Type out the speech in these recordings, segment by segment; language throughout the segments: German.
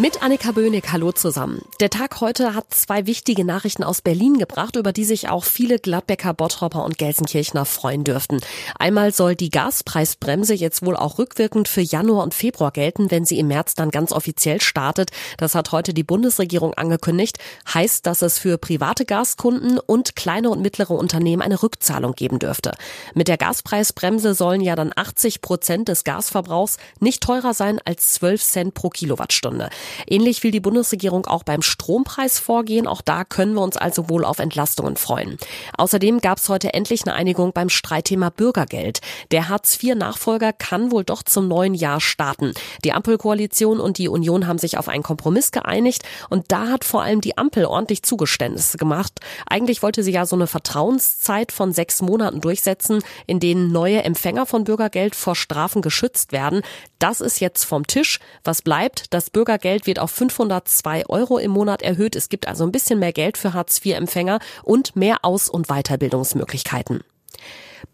Mit Annika Böhnig, hallo zusammen. Der Tag heute hat zwei wichtige Nachrichten aus Berlin gebracht, über die sich auch viele Gladbecker, Bottropper und Gelsenkirchner freuen dürften. Einmal soll die Gaspreisbremse jetzt wohl auch rückwirkend für Januar und Februar gelten, wenn sie im März dann ganz offiziell startet. Das hat heute die Bundesregierung angekündigt. Heißt, dass es für private Gaskunden und kleine und mittlere Unternehmen eine Rückzahlung geben dürfte. Mit der Gaspreisbremse sollen ja dann 80 Prozent des Gasverbrauchs nicht teurer sein als 12 Cent pro Kilowattstunde. Ähnlich will die Bundesregierung auch beim Strompreis vorgehen. Auch da können wir uns also wohl auf Entlastungen freuen. Außerdem gab es heute endlich eine Einigung beim Streitthema Bürgergeld. Der Hartz-IV-Nachfolger kann wohl doch zum neuen Jahr starten. Die Ampelkoalition und die Union haben sich auf einen Kompromiss geeinigt und da hat vor allem die Ampel ordentlich Zugeständnisse gemacht. Eigentlich wollte sie ja so eine Vertrauenszeit von sechs Monaten durchsetzen, in denen neue Empfänger von Bürgergeld vor Strafen geschützt werden. Das ist jetzt vom Tisch. Was bleibt? Das Bürgergeld Geld wird auf 502 Euro im Monat erhöht. Es gibt also ein bisschen mehr Geld für Hartz-IV-Empfänger und mehr Aus- und Weiterbildungsmöglichkeiten.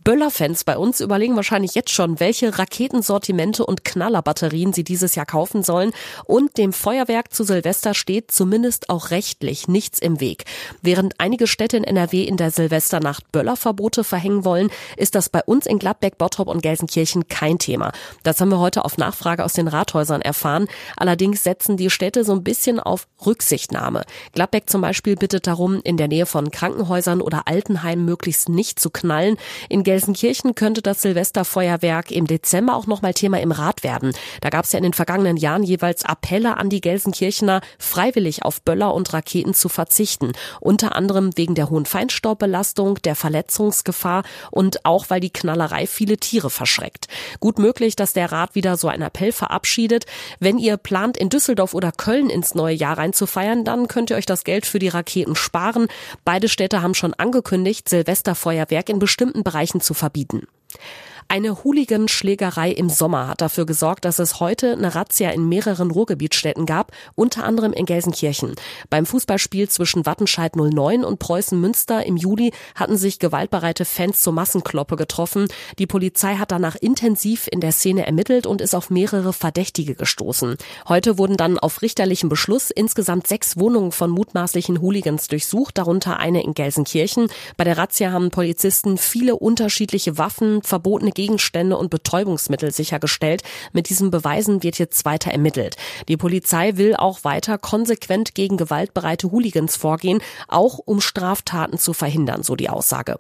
Böller-Fans bei uns überlegen wahrscheinlich jetzt schon, welche Raketensortimente und Knallerbatterien sie dieses Jahr kaufen sollen. Und dem Feuerwerk zu Silvester steht zumindest auch rechtlich nichts im Weg. Während einige Städte in NRW in der Silvesternacht Böllerverbote verhängen wollen, ist das bei uns in Gladbeck, Bottrop und Gelsenkirchen kein Thema. Das haben wir heute auf Nachfrage aus den Rathäusern erfahren. Allerdings setzen die Städte so ein bisschen auf Rücksichtnahme. Gladbeck zum Beispiel bittet darum, in der Nähe von Krankenhäusern oder Altenheimen möglichst nicht zu knallen. In Gelsenkirchen könnte das Silvesterfeuerwerk im Dezember auch nochmal Thema im Rat werden. Da gab es ja in den vergangenen Jahren jeweils Appelle an die Gelsenkirchener, freiwillig auf Böller und Raketen zu verzichten. Unter anderem wegen der hohen Feinstaubbelastung, der Verletzungsgefahr und auch weil die Knallerei viele Tiere verschreckt. Gut möglich, dass der Rat wieder so einen Appell verabschiedet. Wenn ihr plant, in Düsseldorf oder Köln ins neue Jahr reinzufeiern, dann könnt ihr euch das Geld für die Raketen sparen. Beide Städte haben schon angekündigt, Silvesterfeuerwerk in bestimmten Bereichen Bereichen zu verbieten. Eine Hooligan-Schlägerei im Sommer hat dafür gesorgt, dass es heute eine Razzia in mehreren Ruhrgebietsstädten gab, unter anderem in Gelsenkirchen. Beim Fußballspiel zwischen Wattenscheid 09 und Preußen Münster im Juli hatten sich gewaltbereite Fans zur Massenkloppe getroffen. Die Polizei hat danach intensiv in der Szene ermittelt und ist auf mehrere Verdächtige gestoßen. Heute wurden dann auf richterlichen Beschluss insgesamt sechs Wohnungen von mutmaßlichen Hooligans durchsucht, darunter eine in Gelsenkirchen. Bei der Razzia haben Polizisten viele unterschiedliche Waffen, verbotene Gegenstände und Betäubungsmittel sichergestellt. Mit diesen Beweisen wird jetzt weiter ermittelt. Die Polizei will auch weiter konsequent gegen gewaltbereite Hooligans vorgehen, auch um Straftaten zu verhindern, so die Aussage.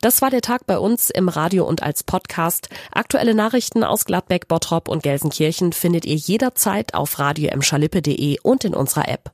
Das war der Tag bei uns im Radio und als Podcast. Aktuelle Nachrichten aus Gladbeck, Bottrop und Gelsenkirchen findet ihr jederzeit auf radio und in unserer App.